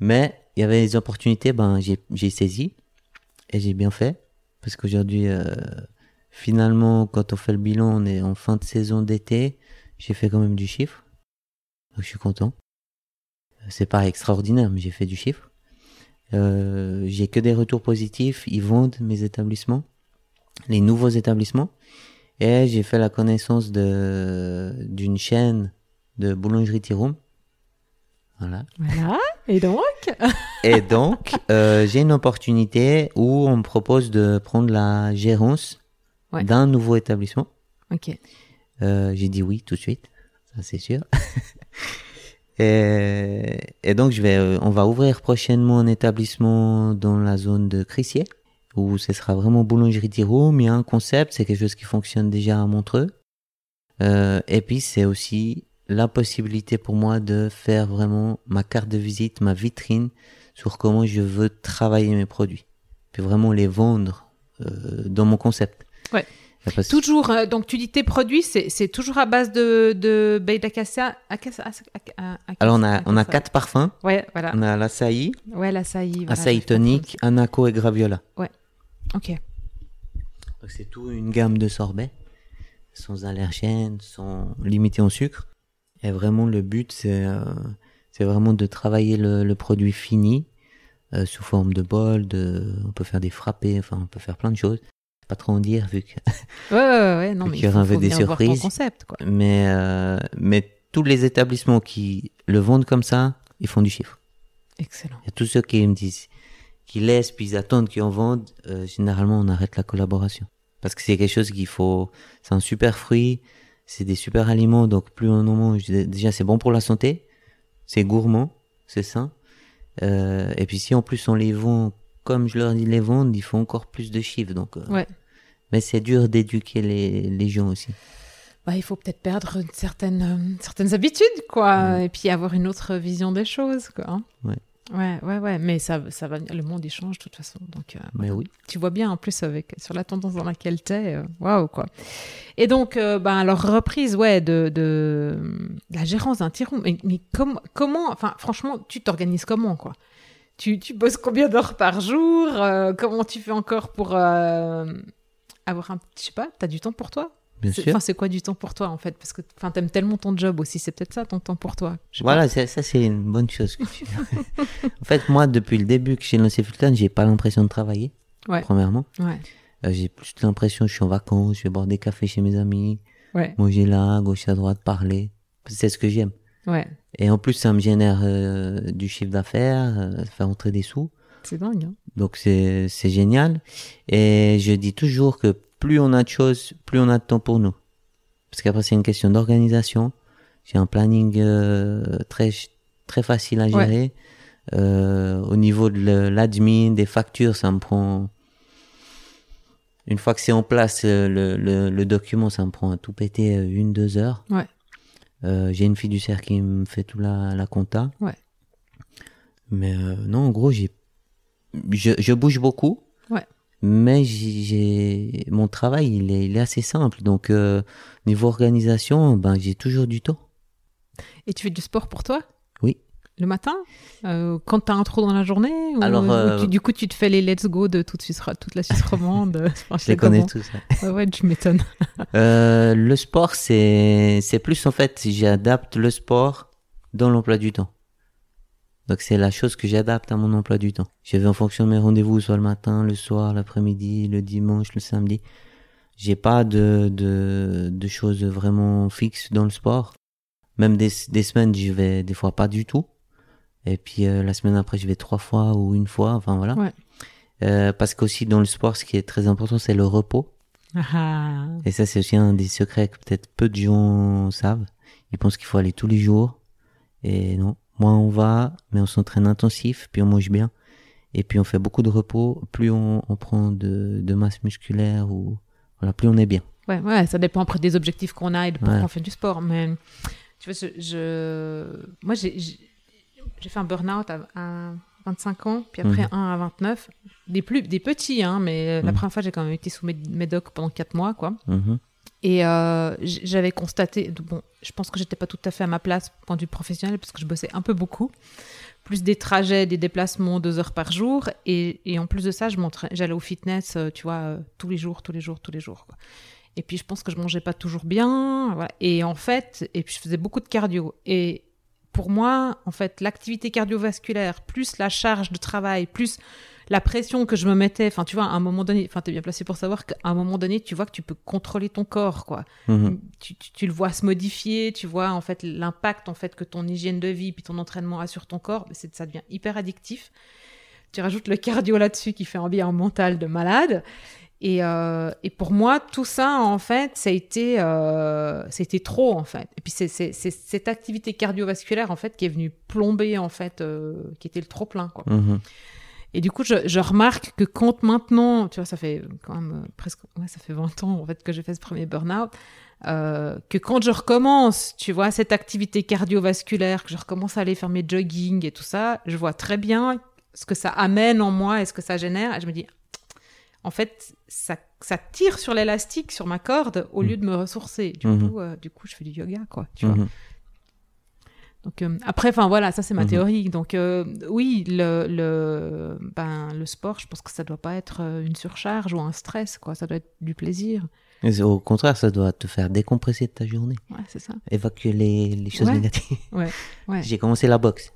Mais il y avait des opportunités, ben j'ai saisi et j'ai bien fait parce qu'aujourd'hui, euh, finalement, quand on fait le bilan, on est en fin de saison d'été, j'ai fait quand même du chiffre, donc je suis content. C'est pas extraordinaire, mais j'ai fait du chiffre. Euh, j'ai que des retours positifs. Ils vendent mes établissements, les nouveaux établissements. Et j'ai fait la connaissance de d'une chaîne de boulangerie Tiroum. Voilà. Voilà. Et donc Et donc, euh, j'ai une opportunité où on me propose de prendre la gérance d'un nouveau établissement. Ok. Euh, j'ai dit oui tout de suite, ça c'est sûr. et, et, donc, je vais, euh, on va ouvrir prochainement un établissement dans la zone de Crissier, où ce sera vraiment boulangerie y a un concept, c'est quelque chose qui fonctionne déjà à Montreux. Euh, et puis, c'est aussi la possibilité pour moi de faire vraiment ma carte de visite, ma vitrine sur comment je veux travailler mes produits. Puis vraiment les vendre euh, dans mon concept. Ouais. Toujours, euh, donc tu dis tes produits, c'est toujours à base de, de baie d'acacia. Alors on a, on a quatre parfums. Ouais, voilà. On a l'açaï. Ouais, l'açaï. Voilà, tonique, anaco et graviola. Ouais. Ok. C'est tout une gamme de sorbets, sans allergènes, sans limité en sucre. Et vraiment, le but, c'est euh, vraiment de travailler le, le produit fini euh, sous forme de bol. De, on peut faire des frappés, enfin, on peut faire plein de choses. Pas trop en dire vu que. Ouais, ouais, ouais, non, mais il faut, faut des surprises. concept, quoi. Mais euh, mais tous les établissements qui le vendent comme ça, ils font du chiffre. Excellent. Il y a tous ceux qui me disent, qui laissent puis ils attendent qu'ils en vendent. Euh, généralement, on arrête la collaboration parce que c'est quelque chose qu'il faut. C'est un super fruit c'est des super aliments, donc plus on en mange, déjà c'est bon pour la santé, c'est gourmand, c'est sain. Euh, et puis si en plus on les vend comme je leur dis les vendre, ils font encore plus de chiffres. Donc, euh, ouais. Mais c'est dur d'éduquer les, les gens aussi. Bah, il faut peut-être perdre certaines, euh, certaines habitudes, quoi, et puis avoir une autre vision des choses, quoi. Hein. Ouais. Ouais, ouais, ouais, mais ça, ça va, le monde il change de toute façon. Donc, euh, mais oui. Tu vois bien en plus avec sur la tendance dans laquelle t'es, waouh quoi. Et donc, euh, ben reprise, ouais, de, de, la gérance d'un tiron. Mais, mais comment, enfin, franchement, tu t'organises comment quoi? Tu, tu bosses combien d'heures par jour Comment tu fais encore pour avoir un, je sais pas, t'as du temps pour toi? Enfin, c'est quoi du temps pour toi en fait? Parce que enfin, t'aimes tellement ton job aussi, c'est peut-être ça ton temps pour toi. Voilà, ça c'est une bonne chose que tu En fait, moi, depuis le début que j'ai lancé Fulton, j'ai pas l'impression de travailler. Ouais. Premièrement. Ouais. Euh, j'ai plus l'impression que je suis en vacances, je vais boire des cafés chez mes amis, ouais. manger là, gauche à droite, parler. C'est ce que j'aime. Ouais. Et en plus, ça me génère euh, du chiffre d'affaires, euh, ça fait rentrer des sous. C'est dingue. Hein Donc c'est génial. Et je dis toujours que plus on a de choses, plus on a de temps pour nous. Parce qu'après, c'est une question d'organisation. J'ai un planning euh, très, très facile à gérer. Euh, au niveau de l'admin, des factures, ça me prend... Une fois que c'est en place, euh, le, le, le, document, ça me prend à tout péter une, deux heures. Ouais. J'ai une fiduciaire qui me fait tout la, la compta. Ouais. Mais non, en gros, j'ai, je, je bouge beaucoup. Ouais mais j'ai mon travail il est, il est, assez simple donc euh, niveau organisation ben j'ai toujours du temps et tu fais du sport pour toi? Le matin euh, quand tu as un trou dans la journée ou, alors euh, du coup tu te fais les let's go de toute, Suisse, toute la Suisse romande je les connais tous ouais, ouais tu m'étonnes le sport c'est c'est plus en fait j'adapte le sport dans l'emploi du temps donc c'est la chose que j'adapte à mon emploi du temps. Je vais en fonction de mes rendez-vous, soit le matin, le soir, l'après-midi, le dimanche, le samedi. J'ai pas de, de, de choses vraiment fixes dans le sport. Même des, des semaines, j'y vais des fois pas du tout. Et puis euh, la semaine après, je vais trois fois ou une fois. Enfin voilà. Ouais. Euh, parce qu'aussi dans le sport, ce qui est très important, c'est le repos. Ah. Et ça, c'est aussi un des secrets que peut-être peu de gens savent. Ils pensent qu'il faut aller tous les jours. Et non, moins on va, mais on s'entraîne intensif, puis on mange bien, et puis on fait beaucoup de repos, plus on, on prend de, de, masse musculaire, ou voilà, plus on est bien. Ouais, ouais, ça dépend après des objectifs qu'on a et de pourquoi on fait du sport. Mais tu vois, je, je... moi j'ai fait un burn-out à, 25 ans, puis après mhm. un à 29, des plus des petits, hein, mais la mhm. première fois j'ai quand même été sous médoc pendant 4 mois, quoi. Mhm. Et euh, j'avais constaté, bon, je pense que j'étais pas tout à fait à ma place point de vue professionnel parce que je bossais un peu beaucoup, plus des trajets, des déplacements, deux heures par jour, et, et en plus de ça, je j'allais au fitness, euh, tu vois, euh, tous les jours, tous les jours, tous les jours. quoi. Et puis je pense que je mangeais pas toujours bien, voilà. et en fait, et puis je faisais beaucoup de cardio. Et pour moi, en fait, l'activité cardiovasculaire, plus la charge de travail, plus la pression que je me mettais, enfin, tu vois, à un moment donné, enfin, t'es bien placé pour savoir qu'à un moment donné, tu vois que tu peux contrôler ton corps, quoi. Mhm. Tu, tu- tu le vois se modifier, tu vois, en fait, l'impact, en fait, que ton hygiène de vie puis ton entraînement a sur ton corps, c'est, ça devient hyper addictif. Tu rajoutes le cardio là-dessus qui fait un bien mental de malade. Et, euh, et pour moi, tout ça, en fait, ça a été, euh, a été trop, en fait. Et puis, c'est, cette activité cardiovasculaire, en fait, qui est venue plomber, en fait, euh, qui était le trop-plein, quoi. Mhm. Et du coup, je, je remarque que quand maintenant, tu vois, ça fait quand même euh, presque, ouais, ça fait 20 ans en fait que j'ai fait ce premier burn-out, euh, que quand je recommence, tu vois, cette activité cardiovasculaire, que je recommence à aller faire mes jogging et tout ça, je vois très bien ce que ça amène en moi et ce que ça génère. Et je me dis, en fait, ça, ça tire sur l'élastique, sur ma corde, au lieu de me ressourcer. Du, Mhm. coup, euh, du coup, je fais du yoga, quoi, tu vois. Mhm. Donc euh, après, enfin voilà, ça c'est ma Mhm. théorie. Donc euh, oui, le, le, ben, le sport, je pense que ça doit pas être une surcharge ou un stress, quoi. Ça doit être du plaisir. Et Au contraire, ça doit te faire décompresser de ta journée, Ouais, c'est ça. évacuer les, les choses Ouais. négatives. Ouais, ouais. J'ai commencé la boxe.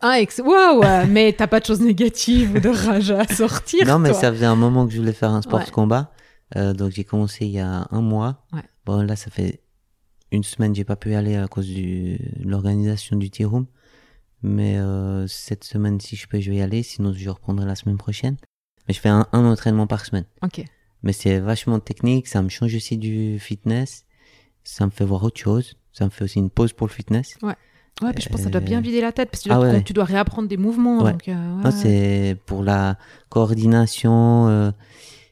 Ah, ex- waouh, ouais, mais t'as pas de choses négatives ou de rage à sortir. non, mais toi. ça faisait un moment que je voulais faire un sport Ouais. de combat. Euh, donc j'ai commencé il y a un mois. Ouais. Bon, là, ça fait une semaine, j'ai pas pu y aller à cause du, de l'organisation du tea room. Mais euh, cette semaine, si je peux, je vais y aller. Sinon, je reprendrai la semaine prochaine. Mais je fais un, un entraînement par semaine. Ok. Mais c'est vachement technique. Ça me change aussi du fitness. Ça me fait voir autre chose. Ça me fait aussi une pause pour le fitness. Ouais, puis je pense que ça doit Euh, bien vider la tête parce que tu ah dois, ouais. tu dois réapprendre des mouvements. Ouais. Euh, ouais, ouais. c'est pour la coordination. euh,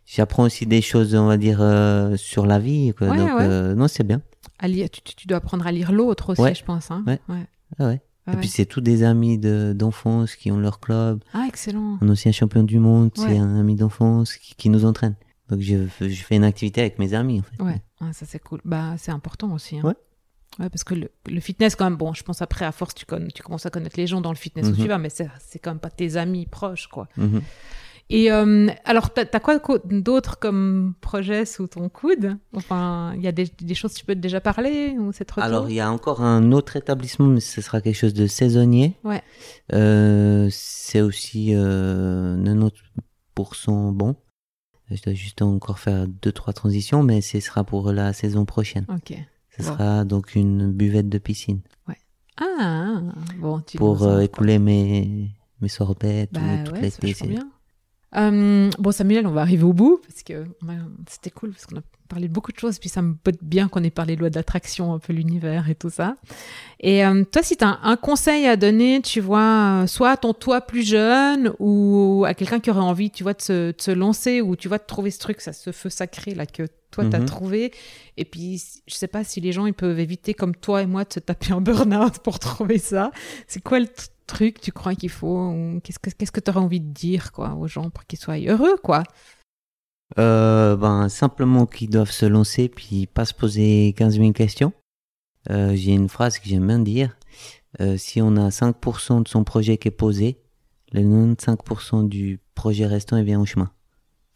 J'apprends aussi des choses, on va dire, euh, sur la vie. Quoi. Ouais, Donc, ouais. euh, non, c'est bien. À lire, tu, tu- dois apprendre à lire l'autre aussi, Ouais. je pense. Hein. Ouais. Ouais. Ah ouais. Ouais, Et ouais. puis c'est tous des amis de- d'enfance qui ont leur club. Ah, excellent. Un ancien champion du monde, Ouais. c'est un ami d'enfance qui, qui nous entraîne. Donc je, je fais une activité avec mes amis en fait. Ouais, ouais, ça c'est cool. Bah, c'est important aussi. hein. Ouais. Ouais, parce que le, le fitness, quand même, bon, je pense après, à force, tu, commences à connaître les gens dans le fitness où Mhm. tu vas, mais c'est quand même pas tes amis proches, quoi. Mhm. Et euh, alors, t'as as quoi d'autre comme projet sous ton coude? Enfin, il y a des, des choses que tu peux déjà parler ou c'est trop Alors il y a encore un autre établissement, mais ce sera quelque chose de saisonnier. Ouais. Euh, c'est aussi euh, 90% bon. Je dois juste encore faire deux trois transitions, mais ce sera pour la saison prochaine. Ok. Ce Bon. sera donc une buvette de piscine Ah, bon, tu pour euh, écouler mes mes sorbettes Bah tout, toute ouais, c'est l'été. bien. Euh, bon, Samuel, on va arriver au bout parce que c'était cool parce qu'on a parlé de beaucoup de choses. Puis ça me botte bien qu'on ait parlé de loi d'attraction, un peu l'univers et tout ça. Et euh, toi, si tu as un conseil à donner, tu vois, euh, soit à ton toi plus jeune ou à quelqu'un qui aurait envie, tu vois, de se, de se lancer ou tu vois, de trouver ce truc, ça, ce feu sacré là que toi t'as Mhm. trouvé. Et puis, je sais pas si les gens ils peuvent éviter comme toi et moi de se taper un burn-out pour trouver ça. C'est quoi le truc, tu crois qu'il faut Qu'est-ce que qu'est-ce que tu aurais envie de dire quoi aux gens pour qu'ils soient heureux quoi? Euh, ben, simplement qu'ils doivent se lancer puis pas se poser 15 000 questions. Euh, J'ai une phrase que j'aime bien dire. Euh, si on a 5% de son projet qui est posé, le 95% du projet restant il vient au chemin.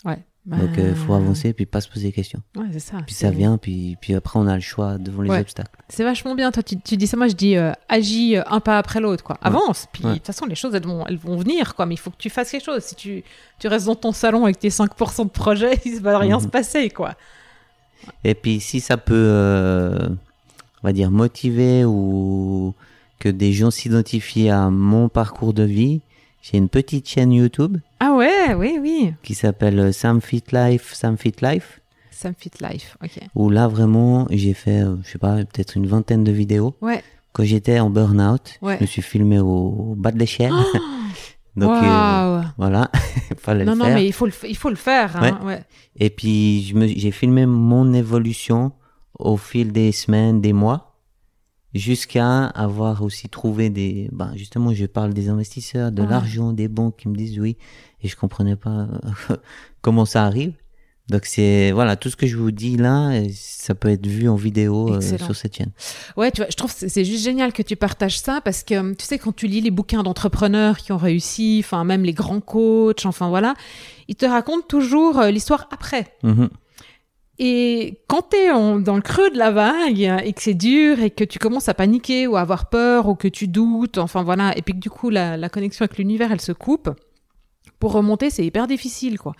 Ouais. Donc il faut avancer puis pas se poser des questions. Ouais, c'est ça. Puis ça vient puis, puis après on a le choix devant les Ouais. obstacles. C'est vachement bien. Toi, tu, tu dis ça, moi je dis euh, agis euh, un pas après l'autre quoi. Avance. Puis de toute façon, les choses elles vont, elles vont venir quoi. Mais il faut que tu fasses quelque chose. Si tu, tu restes dans ton salon avec tes 5% de projet, il va rien Mhm. se passer quoi. Et puis si ça peut, euh, on va dire, motiver ou que des gens s'identifient à mon parcours de vie, j'ai une petite chaîne YouTube Ah ouais, oui, oui. qui s'appelle euh, Sam Fit Life, Sam Fit Life, Sam Fit Life. Ok. où là vraiment j'ai fait, euh, je sais pas, peut-être une vingtaine de vidéos. Ouais. Quand j'étais en burn-out, Ouais. je me suis filmé au, au bas de l'échelle. Donc euh, voilà, fallait Non, le non, faire. mais il faut le, il faut le faire. Hein. Ouais. Et puis j'ai filmé mon évolution au fil des semaines, des mois, jusqu'à avoir aussi trouvé des, ben justement, je parle des investisseurs, de Ouais. l'argent, des banques qui me disent oui, et je comprenais pas comment ça arrive. Donc c'est voilà tout ce que je vous dis là, ça peut être vu en vidéo euh, sur cette chaîne. Ouais, tu vois, je trouve c'est juste génial que tu partages ça parce que tu sais quand tu lis les bouquins d'entrepreneurs qui ont réussi, enfin même les grands coachs, enfin voilà, ils te racontent toujours euh, l'histoire après. Mm-hmm. Et quand tu es dans le creux de la vague et que c'est dur et que tu commences à paniquer ou à avoir peur ou que tu doutes, enfin voilà, et puis que du coup la, la connexion avec l'univers elle se coupe, pour remonter c'est hyper difficile quoi.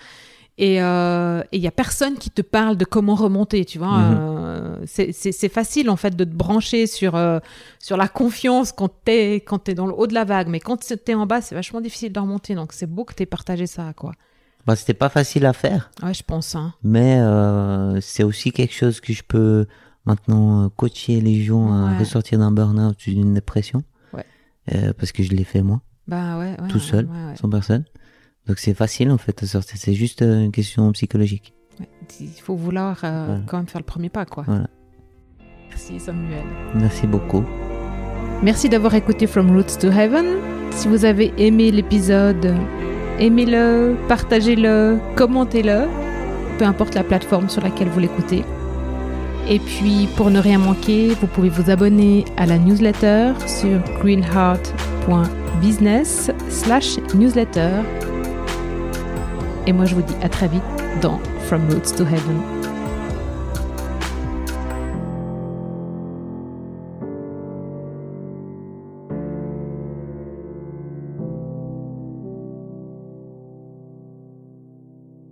Et il euh, y a personne qui te parle de comment remonter, tu vois. Mhm. Euh, c'est facile en fait de te brancher sur euh, sur la confiance quand t'es quand t'es dans le haut de la vague, mais quand t'es en bas, c'est vachement difficile de remonter. Donc c'est beau que t'aies partagé ça, quoi. Bah c'était pas facile à faire. Ouais, je pense. Hein. Mais c'est aussi quelque chose que je peux maintenant coacher les gens à ressortir d'un burn-out, d'une dépression. Ouais. parce que je l'ai fait moi. Bah ouais. tout seul, sans personne. Donc c'est facile en fait de sortir, c'est juste euh, une question psychologique. il faut vouloir euh, quand même faire le premier pas quoi. Voilà. Merci Samuel. Merci beaucoup. Merci d'avoir écouté From Roots to Heaven. Si vous avez aimé l'épisode, aimez-le, partagez-le, commentez-le, peu importe la plateforme sur laquelle vous l'écoutez. Et puis, pour ne rien manquer, vous pouvez vous abonner à la newsletter sur greenheart.business/newsletter et moi, je vous dis à très vite dans From Roots to Heaven.